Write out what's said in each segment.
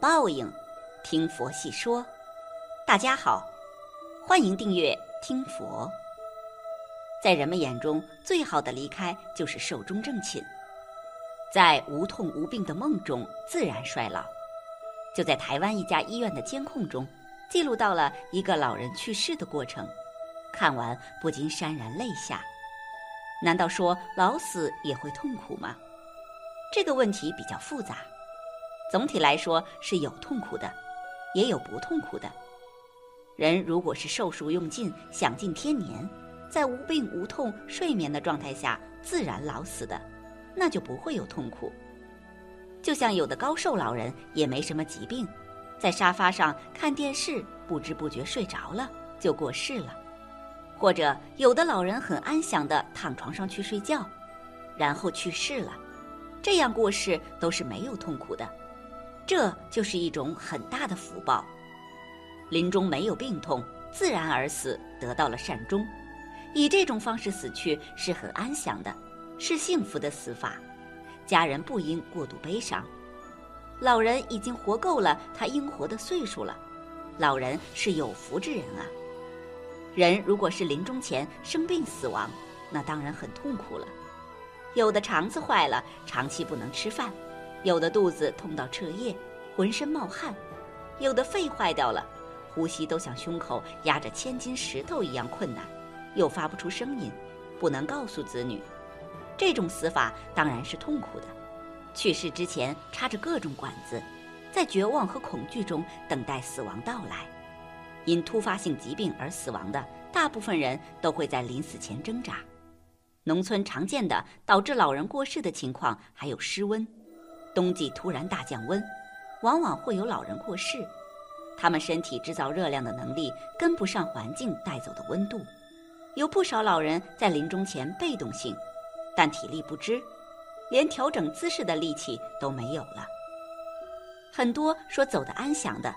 报应，听佛细说。大家好，欢迎订阅听佛。在人们眼中，最好的离开就是寿终正寝，在无痛无病的梦中自然衰老。就在台湾一家医院的监控中，记录到了一个老人去世的过程，看完不禁潸然泪下。难道说老死也会痛苦吗？这个问题比较复杂。总体来说是有痛苦的，也有不痛苦的。人如果是寿数用尽、享尽天年，在无病无痛、睡眠的状态下自然老死的，那就不会有痛苦。就像有的高寿老人也没什么疾病，在沙发上看电视，不知不觉睡着了就过世了；或者有的老人很安详地躺床上去睡觉，然后去世了，这样过世都是没有痛苦的。这就是一种很大的福报，临终没有病痛，自然而死，得到了善终。以这种方式死去是很安详的，是幸福的死法，家人不应过度悲伤。老人已经活够了他应活的岁数了，老人是有福之人啊。人如果是临终前生病死亡，那当然很痛苦了。有的肠子坏了，长期不能吃饭。有的肚子痛到彻夜，浑身冒汗；有的肺坏掉了，呼吸都像胸口压着千斤石头一样困难，又发不出声音，不能告诉子女。这种死法当然是痛苦的。去世之前插着各种管子，在绝望和恐惧中等待死亡到来。因突发性疾病而死亡的，大部分人都会在临死前挣扎。农村常见的导致老人过世的情况还有失温。冬季突然大降温，往往会有老人过世。他们身体制造热量的能力跟不上环境带走的温度，有不少老人在临终前被动性，但体力不支，连调整姿势的力气都没有了。很多说走得安详的，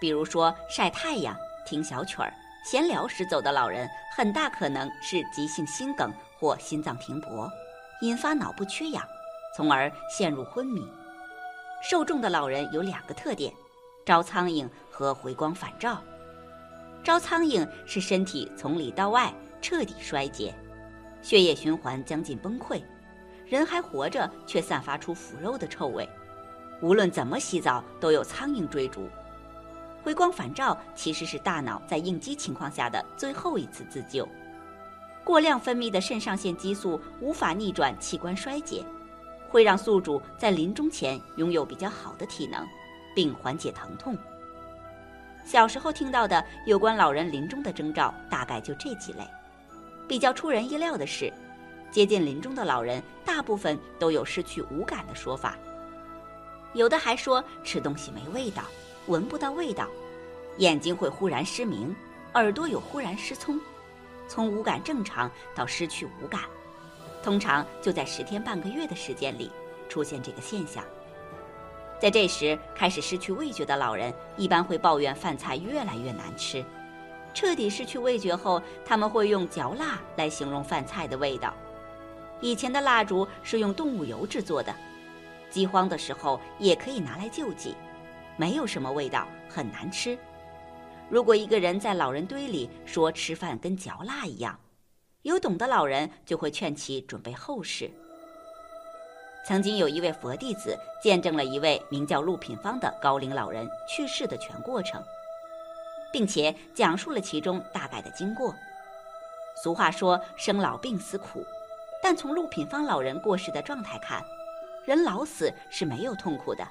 比如说晒太阳、听小曲儿、闲聊时走的老人，很大可能是急性心梗或心脏停搏，引发脑部缺氧。从而陷入昏迷。受重的老人有两个特点：招苍蝇和回光返照。招苍蝇是身体从里到外彻底衰竭，血液循环将近崩溃，人还活着却散发出腐肉的臭味，无论怎么洗澡都有苍蝇追逐。回光返照其实是大脑在应激情况下的最后一次自救。过量分泌的肾上腺激素无法逆转器官衰竭。会让宿主在临终前拥有比较好的体能，并缓解疼痛。小时候听到的有关老人临终的征兆，大概就这几类。比较出人意料的是，接近临终的老人大部分都有失去五感的说法，有的还说吃东西没味道，闻不到味道，眼睛会忽然失明，耳朵有忽然失聪，从五感正常到失去五感。通常就在十天半个月的时间里出现这个现象。在这时开始失去味觉的老人一般会抱怨饭菜越来越难吃。彻底失去味觉后，他们会用嚼蜡来形容饭菜的味道。以前的蜡烛是用动物油制作的，饥荒的时候也可以拿来救济，没有什么味道，很难吃。如果一个人在老人堆里说吃饭跟嚼蜡一样。有懂的老人就会劝其准备后事。曾经有一位佛弟子见证了一位名叫陆品芳的高龄老人去世的全过程，并且讲述了其中大概的经过。俗话说生老病死苦，但从陆品芳老人过世的状态看，人老死是没有痛苦的。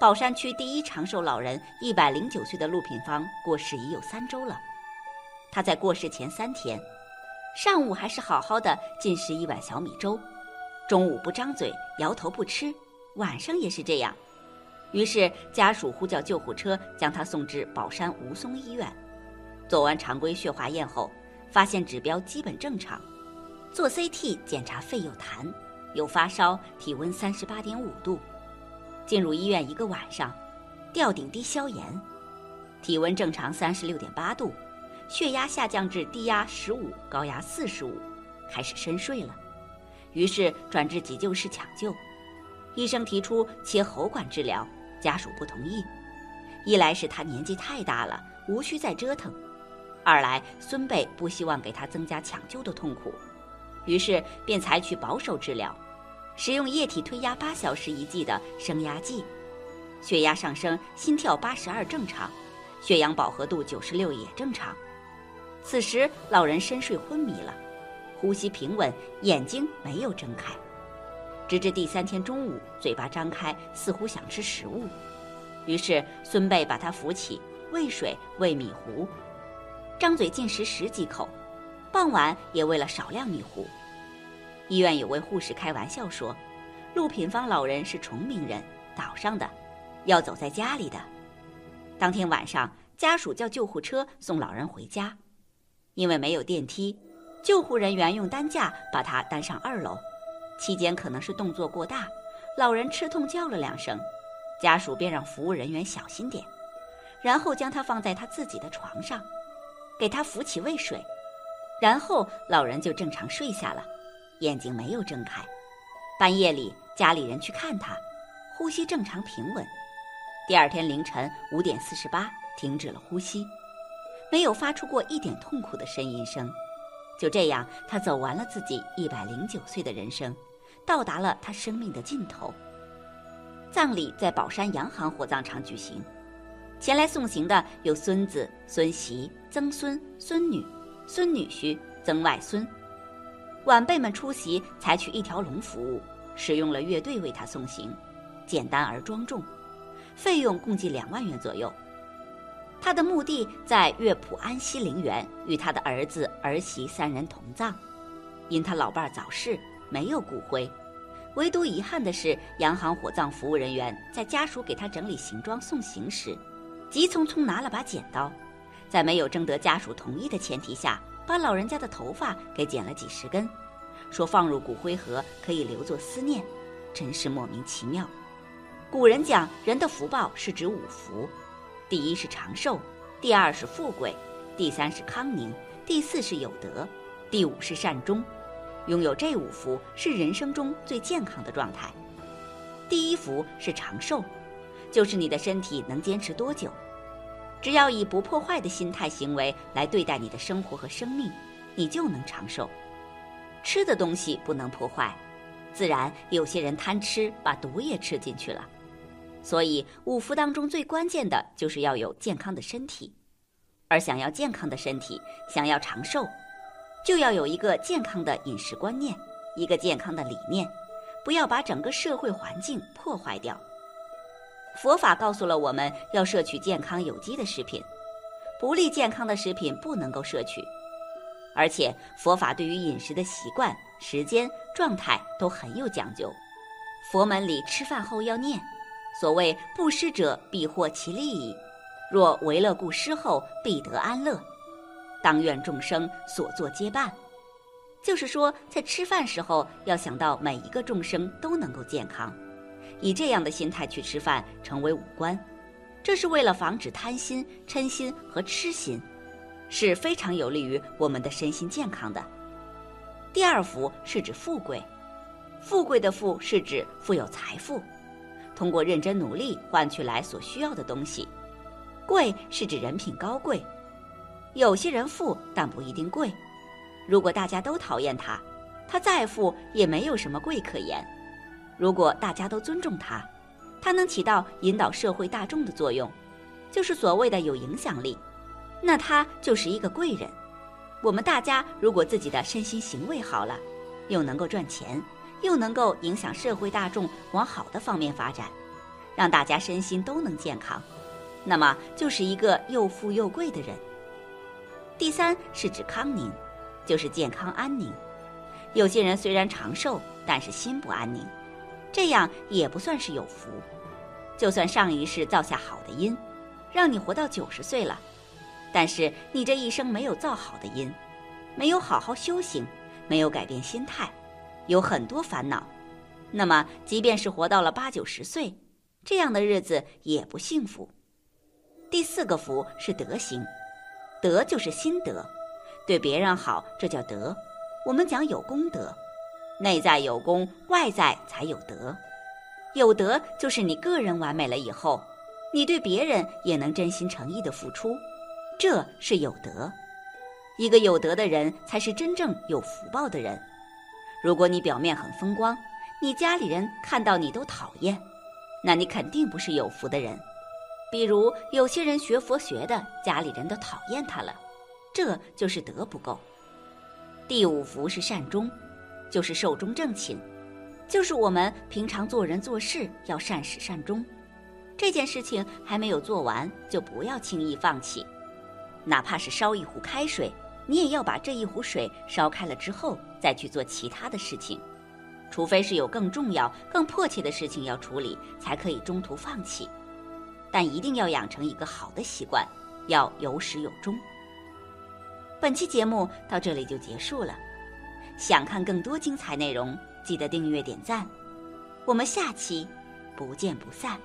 宝山区第一长寿老人一百零九岁的陆品芳过世已有三周了，他在过世前三天。上午还是好好的进食一碗小米粥，中午不张嘴，摇头不吃，晚上也是这样。于是家属呼叫救护车，将他送至宝山吴淞医院。做完常规血化验后，发现指标基本正常。做 CT 检查肺有痰，有发烧，体温三十八点五度。进入医院一个晚上，吊顶低消炎，体温正常三十六点八度。血压下降至低压十五，高压四十五，开始深睡了。于是转至急救室抢救，医生提出切喉管治疗，家属不同意。一来是他年纪太大了，无需再折腾；二来孙辈不希望给他增加抢救的痛苦，于是便采取保守治疗，使用液体推压八小时一剂的升压剂。血压上升，心跳八十二正常，血氧饱和度九十六也正常。此时老人深睡昏迷了，呼吸平稳，眼睛没有睁开，直至第三天中午，嘴巴张开，似乎想吃食物。于是孙辈把他扶起，喂水，喂米糊，张嘴进食十几口。傍晚也喂了少量米糊。医院有位护士开玩笑说：“陆品芳老人是崇明人，岛上的，要走在家里的。”当天晚上，家属叫救护车送老人回家，因为没有电梯，救护人员用担架把他担上二楼。期间可能是动作过大，老人吃痛叫了两声。家属便让服务人员小心点，然后将他放在他自己的床上，给他扶起喂水，然后老人就正常睡下了，眼睛没有睁开。半夜里家里人去看他，呼吸正常平稳。第二天凌晨五点四十八停止了呼吸，没有发出过一点痛苦的呻吟声。就这样，他走完了自己一百零九岁的人生，到达了他生命的尽头。葬礼在宝山洋行火葬场举行，前来送行的有孙子、孙媳、曾孙、孙女、孙女婿、曾外孙。晚辈们出席，采取一条龙服务，使用了乐队为他送行，简单而庄重，费用共计两万元左右。他的墓地在乐浦安西陵园，与他的儿子、儿媳三人同葬。因他老伴早逝，没有骨灰。唯独遗憾的是，洋行火葬服务人员在家属给他整理行装送行时，急匆匆拿了把剪刀，在没有征得家属同意的前提下，把老人家的头发给剪了几十根，说放入骨灰盒可以留作思念，真是莫名其妙。古人讲人的福报是指五福，第一是长寿，第二是富贵，第三是康宁，第四是有德，第五是善终。拥有这五福是人生中最健康的状态。第一福是长寿，就是你的身体能坚持多久。只要以不破坏的心态行为来对待你的生活和生命，你就能长寿。吃的东西不能破坏，自然有些人贪吃，把毒也吃进去了。所以五福当中最关键的就是要有健康的身体，而想要健康的身体，想要长寿。就要有一个健康的饮食观念，一个健康的理念，不要把整个社会环境破坏掉。佛法告诉了我们要摄取健康有机的食品，不利健康的食品不能够摄取。而且佛法对于饮食的习惯、时间、状态都很有讲究。佛门里吃饭后要念，所谓布施者必获其利矣，若为乐故施后，必得安乐。当愿众生所作皆办，就是说，在吃饭时候要想到每一个众生都能够健康，以这样的心态去吃饭，成为五官，这是为了防止贪心、嗔心和痴心，是非常有利于我们的身心健康的。第二福是指富贵，富贵的富是指富有财富，通过认真努力换取来所需要的东西，贵是指人品高贵。有些人富，但不一定贵。如果大家都讨厌他，他再富也没有什么贵可言。如果大家都尊重他，他能起到引导社会大众的作用，就是所谓的有影响力，那他就是一个贵人。我们大家如果自己的身心行为好了，又能够赚钱，又能够影响社会大众往好的方面发展，让大家身心都能健康，那么就是一个又富又贵的人。第三是指康宁，就是健康安宁。有些人虽然长寿，但是心不安宁，这样也不算是有福。就算上一世造下好的因，让你活到九十岁了，但是你这一生没有造好的因，没有好好修行，没有改变心态，有很多烦恼，那么即便是活到了八九十岁，这样的日子也不幸福。第四个福是德行。德就是心德，对别人好，这叫德。我们讲有功德，内在有功，外在才有德。有德就是你个人完美了以后，你对别人也能真心诚意的付出，这是有德。一个有德的人才是真正有福报的人。如果你表面很风光，你家里人看到你都讨厌，那你肯定不是有福的人。比如有些人学佛学的，家里人都讨厌他了，这就是德不够。第五福是善终，就是寿终正寝。就是我们平常做人做事要善始善终，这件事情还没有做完，就不要轻易放弃。哪怕是烧一壶开水，你也要把这一壶水烧开了之后再去做其他的事情，除非是有更重要、更迫切的事情要处理，才可以中途放弃。但一定要养成一个好的习惯，要有始有终。本期节目到这里就结束了，想看更多精彩内容。记得订阅点赞，我们下期不见不散。